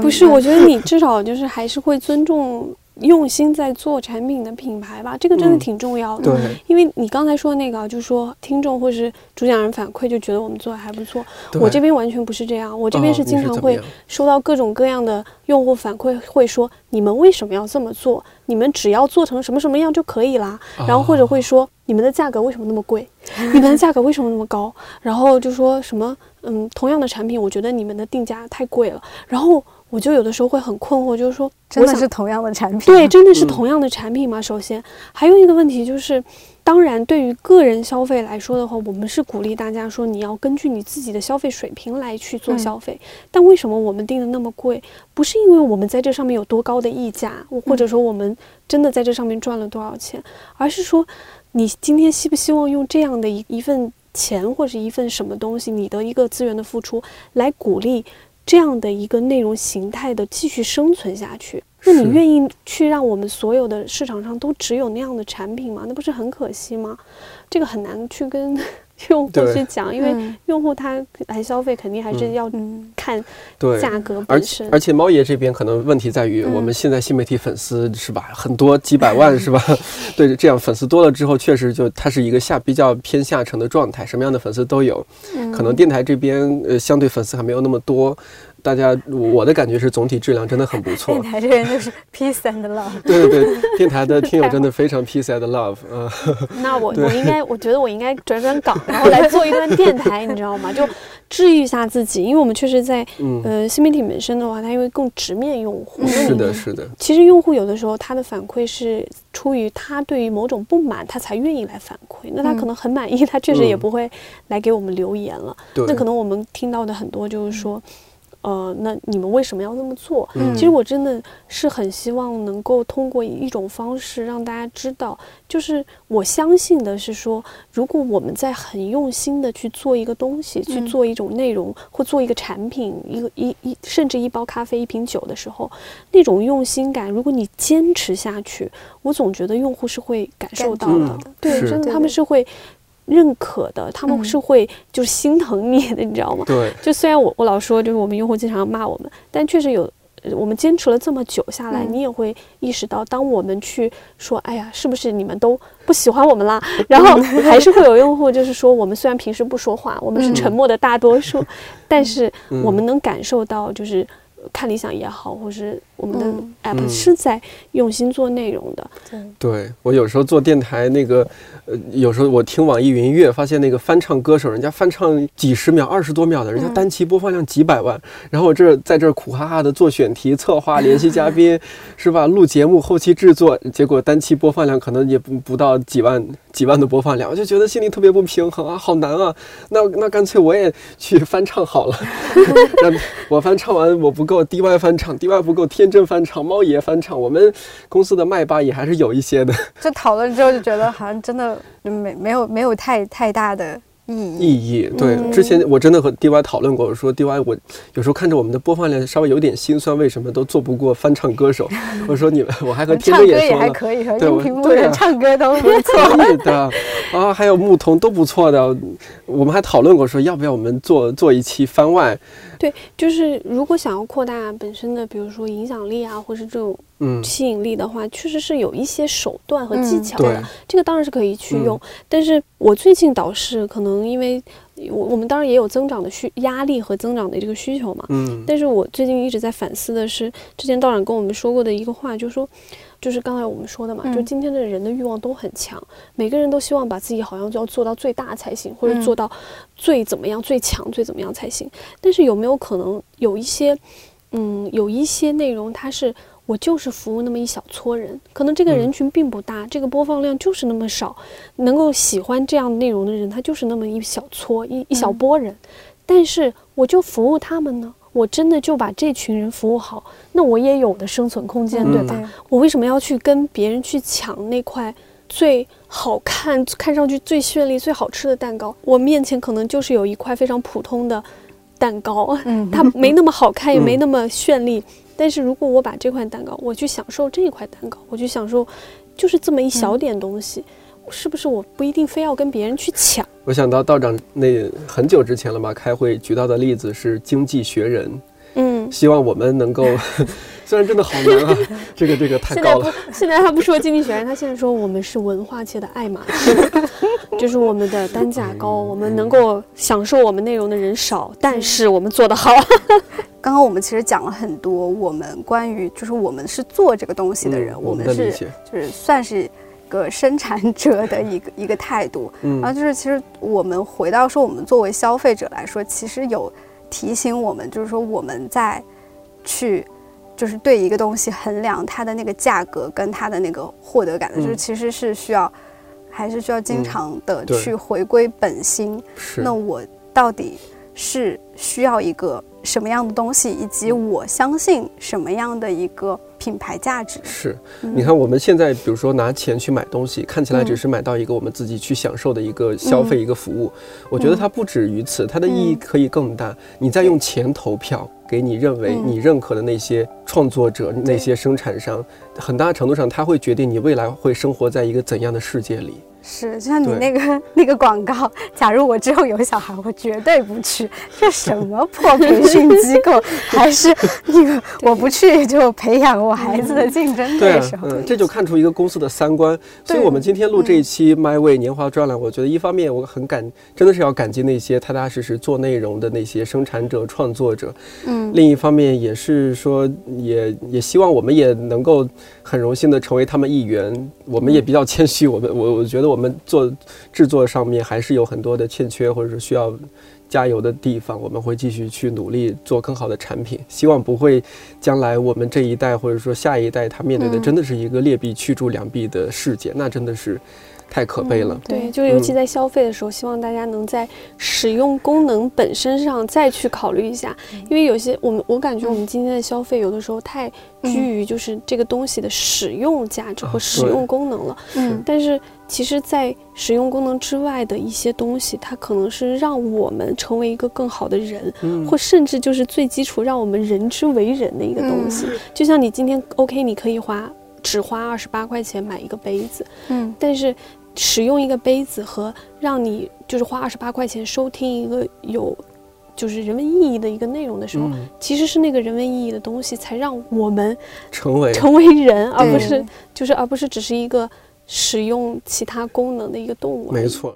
[SPEAKER 2] 不是，我觉得你至少就是还是会尊重。用心在做产品的品牌吧，这个真的挺重要的。
[SPEAKER 1] 对，
[SPEAKER 2] 因为你刚才说那个，就是说听众或是主讲人反馈，就觉得我们做的还不错。我这边完全不是这样，我这边是经常会收到各种各样的用户反馈，会说你们为什么要这么做？你们只要做成什么什么样就可以啦。然后或者会说你们的价格为什么那么贵？你们的价格为什么那么高？然后就说什么嗯，同样的产品，我觉得你们的定价太贵了。然后。我就有的时候会很困惑，就是说，
[SPEAKER 3] 真的是同样的产品？
[SPEAKER 2] 对，真的是同样的产品吗？首先，还有一个问题就是，当然，对于个人消费来说的话，我们是鼓励大家说，你要根据你自己的消费水平来去做消费。但为什么我们定的那么贵？不是因为我们在这上面有多高的溢价，或者说我们真的在这上面赚了多少钱，而是说，你今天希不希望用这样的一一份钱或者一份什么东西，你的一个资源的付出，来鼓励？这样的一个内容形态的继续生存下去，那你愿意去让我们所有的市场上都只有那样的产品吗？那不是很可惜吗？这个很难去跟。用户去讲，因为用户他来消费，肯定还是要看价格本身。
[SPEAKER 1] 而且猫爷这边可能问题在于，我们现在新媒体粉丝是吧，很多几百万是吧？对，这样粉丝多了之后，确实就它是一个下比较偏下沉的状态，什么样的粉丝都有。可能电台这边呃，相对粉丝还没有那么多。大家，我的感觉是总体质量真的很不错。
[SPEAKER 3] 电台这人就是 peace and love。
[SPEAKER 1] 对对对，电台的听友真的非常 peace and love。嗯，
[SPEAKER 2] 那我我应该，我觉得我应该转转岗，然后来做一段电台，你知道吗？就治愈一下自己，因为我们确实在呃新媒体本身的话，它因为更直面用户。
[SPEAKER 1] 是的，是的。
[SPEAKER 2] 其实用户有的时候他的反馈是出于他对于某种不满，他才愿意来反馈。那他可能很满意，他确实也不会来给我们留言了。
[SPEAKER 1] 对。
[SPEAKER 2] 那可能我们听到的很多就是说。呃，那你们为什么要那么做？
[SPEAKER 1] 嗯
[SPEAKER 2] 其实我真的是很希望能够通过一种方式让大家知道，就是我相信的是说，如果我们在很用心的去做一个东西，去
[SPEAKER 3] 嗯
[SPEAKER 2] 做一种内容或做一个产品，一个一一甚至一包咖啡、一瓶酒的时候，那种用心感，如果你坚持下去，我总觉得用户是会感受到的。
[SPEAKER 1] 嗯
[SPEAKER 2] 对，真的他们是会认可的，他们
[SPEAKER 3] 嗯。
[SPEAKER 2] 是会就是心疼你的，你知道吗？
[SPEAKER 1] 对，
[SPEAKER 2] 就虽然我我老说，就是我们用户经常骂我们，但确实有，呃我们坚持了这么久下来，
[SPEAKER 3] 嗯。
[SPEAKER 2] 你也会意识到，当我们去说，哎呀，是不是你们都不喜欢我们啦？然后还是会有用户就是说，我们虽然平时不说话，我们是
[SPEAKER 3] 嗯。
[SPEAKER 2] 沉默的大多数，但是
[SPEAKER 1] 嗯。
[SPEAKER 2] 我们能感受到，就是看理想也好，或是我们的
[SPEAKER 3] 嗯
[SPEAKER 2] app
[SPEAKER 1] 嗯
[SPEAKER 2] 是在用心做内容的。
[SPEAKER 1] 对我有时候做电台那个，呃，有时候我听网易云音乐，发现那个翻唱歌手，人家翻唱几十秒、二十多秒的，人家
[SPEAKER 3] 嗯
[SPEAKER 1] 单期播放量几百万，然后我这在这儿苦哈哈的做选题、策划、联系嘉宾，是吧？录节目、后期制作，结果单期播放量可能也不不到几万、几万的播放量，我 就觉得心里特别不平衡啊，好难啊！那那干脆我也去翻唱好了，我翻唱完我不够，DY 翻唱，DY 不够，天真翻唱，猫爷翻唱，我们公司的麦霸也还是有一些的。
[SPEAKER 3] 就讨论之后就觉得好像真的没没有没有太太大的意义。
[SPEAKER 1] 对，
[SPEAKER 2] 嗯
[SPEAKER 1] 之前我真的和 DY 讨论过，我说 DY，我有时候看着我们的播放量稍微有点心酸，为什么都做不过翻唱歌手？我说你们，我还和天
[SPEAKER 3] 哥也
[SPEAKER 1] 说了。
[SPEAKER 3] 还可以，
[SPEAKER 1] 对我
[SPEAKER 3] 们
[SPEAKER 1] 对
[SPEAKER 3] 唱歌都不错。
[SPEAKER 1] 的啊，还有牧童都不错的。我们还讨论过说，要不要我们做做一期番外？
[SPEAKER 2] 对，就是如果想要扩大本身的，比如说影响力啊，或是这种
[SPEAKER 1] 嗯，
[SPEAKER 2] 吸引力的话，确实是有一些手段和
[SPEAKER 3] 嗯
[SPEAKER 2] 技巧
[SPEAKER 1] 对
[SPEAKER 2] 的。，这个当然是可以去用，
[SPEAKER 1] 嗯
[SPEAKER 2] 但是我最近倒是可能因为我我们当然也有增长的需压力和增长的这个需求嘛，
[SPEAKER 1] 嗯
[SPEAKER 2] 但是我最近一直在反思的是，之前道长跟我们说过的一个话，就是说，就是刚才我们说的嘛，
[SPEAKER 3] 嗯
[SPEAKER 2] 就今天的人的欲望都很强，每个人都希望把自己好像就要做到最大才行，或者
[SPEAKER 3] 嗯
[SPEAKER 2] 做到最怎么样、最强、最怎么样才行。但是有没有可能有一些，嗯，有一些内容它是。我就是服务那么一小撮人，可能这个
[SPEAKER 1] 嗯
[SPEAKER 2] 人群并不大，这个播放量就是那么少，能够喜欢这样内容的人，他就是那么一小撮一一小
[SPEAKER 3] 嗯
[SPEAKER 2] 波人。但是我就服务他们呢，我真的就把这群人服务好，那我也有的生存空间，
[SPEAKER 1] 嗯
[SPEAKER 2] 对吧？我为什么要去跟别人去抢那块最好看、看上去最绚丽、最好吃的蛋糕？我面前可能就是有一块非常普通的蛋糕，
[SPEAKER 3] 嗯，
[SPEAKER 2] 它没那么好看，也没
[SPEAKER 1] 嗯
[SPEAKER 2] 那么绚丽。但是如果我把这块蛋糕，我去享受这一块蛋糕，我去享受，就是这么一小点东西，是不是我不一定非要跟别人去抢？
[SPEAKER 1] 我想到道长那很久之前了吧，开会举到的例子是经济学人，
[SPEAKER 2] 嗯，
[SPEAKER 1] 希望我们能够，虽然真的好难啊，这个这个太
[SPEAKER 2] 现在不
[SPEAKER 1] 高了。，
[SPEAKER 2] 现在他不说经济学人，他现在说我们是文化界的爱马仕，就是我们的单价高，我们能够享受我们内容的人少，但是我们做得好。
[SPEAKER 3] 刚刚我们其实讲了很多，我们关于就是我们是做这个东西的人，
[SPEAKER 1] 嗯
[SPEAKER 3] 我们是就是算是个生产者的一个一个态度。嗯然后
[SPEAKER 1] 嗯
[SPEAKER 3] 就是其实我们回到说，我们作为消费者来说，其实有提醒我们，就是说我们在去。就是对一个东西衡量它的那个价格跟它的那个获得感的，
[SPEAKER 1] 嗯
[SPEAKER 3] 就是其实是需要，还是需要经
[SPEAKER 1] 嗯
[SPEAKER 3] 常的去回归本心。
[SPEAKER 1] 是
[SPEAKER 3] 那我到底是需要一个什么样的东西，以及我相信什么样的一个品牌价值？
[SPEAKER 1] 是。
[SPEAKER 3] 嗯
[SPEAKER 1] 你看，我们现在比如说拿钱去买东西，看起来
[SPEAKER 3] 嗯
[SPEAKER 1] 只是买到一个我们自己去享受的一个消费、
[SPEAKER 3] 嗯
[SPEAKER 1] 一个服务。我觉得它不止于此，它的意义
[SPEAKER 3] 嗯
[SPEAKER 1] 可以更大。你在用钱投票给你认为
[SPEAKER 3] 嗯
[SPEAKER 1] 你认可的那些创作者、那些生产商，很大程度上它会决定你未来会生活在一个怎样的世界里。
[SPEAKER 3] 是，就像你那个 那个广告，假如我之后有小孩，我绝对不去。这什么破培训机构？还是那个我不去就培养我孩子的竞争
[SPEAKER 1] 对
[SPEAKER 3] 手？，
[SPEAKER 1] 嗯，这就看出一个公司的三观。所以我们今天录这一期《My Way 年华专栏》，我觉得一方面我很感，真的是要感激那些踏踏实实做内容的那些生产者、创作者。
[SPEAKER 3] 嗯
[SPEAKER 1] 另一方面也是说，也也希望我们也能够很荣幸的成为他们一员。我们也比较谦虚，我们 我我觉得我们做制作上面还是有很多的欠缺，或者是需要加油的地方。我们会继续去努力做更好的产品，希望不会将来我们这一代或者说下一代他面对的
[SPEAKER 3] 嗯
[SPEAKER 1] 真的是一个劣币驱逐良币的世界，那真的是。太可悲了。
[SPEAKER 2] 对，就是尤其在消费的时候，希望大家能在使用功能本身上再去考虑一下，因为有些我们我感觉我们今天的消费有的时候太居于就是这个东西的使用价值和使用功能了。嗯，但是其实，在使用功能之外的一些东西，它可能是让我们成为一个更好的人，或甚至就是最基础让我们人之为人的一个东西。就像你今天 OK，你可以花只花二十八块钱买一个杯子，嗯，但是。使用一个杯子和让你就是花二十八块钱收听一个有就是人文意义的一个内容的时候，其实是那个人文意义的东西才让我们
[SPEAKER 1] 成为
[SPEAKER 2] 成为人，而不是就是而不是只是一个使用其他功能的一个动物。
[SPEAKER 1] 没错。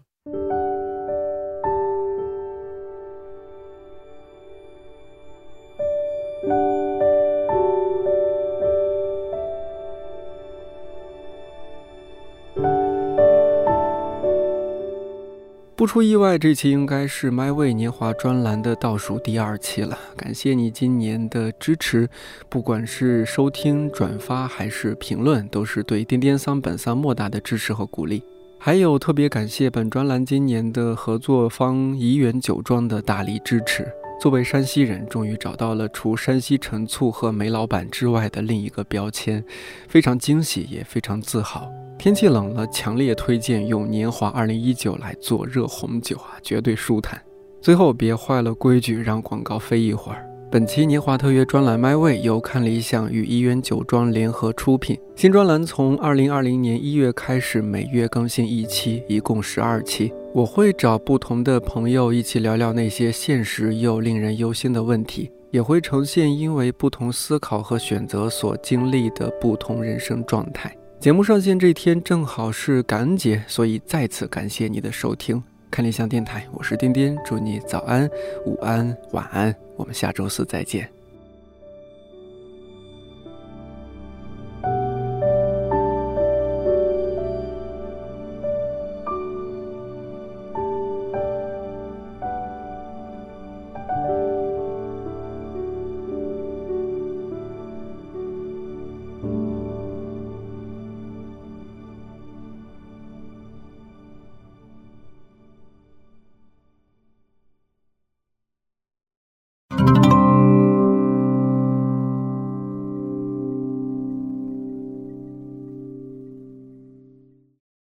[SPEAKER 1] 不出意外，这期应该是 My Way 年华专栏的倒数第二期了。感谢你今年的支持，不管是收听、转发还是评论，都是对颠颠桑本桑莫大的支持和鼓励。还有特别感谢本专栏今年的合作方怡园酒庄的大力支持。作为山西人，终于找到了除山西陈醋和煤老板之外的另一个标签，非常惊喜，也非常自豪。天气冷了，强烈推荐用年华二零一九来做热红酒啊，绝对舒坦。最后别坏了规矩，让广告飞一会儿。本期年华特约专栏《My 味》由看理想与怡园酒庄联合出品。新专栏从二零二零年一月开始，每月更新一期，一共十二期。我会找不同的朋友一起聊聊那些现实又令人忧心的问题，也会呈现因为不同思考和选择所经历的不同人生状态。节目上线这天正好是感恩节，所以再次感谢你的收听。看理想电台，我是丁丁，祝你早安、午安、晚安，我们下周四再见。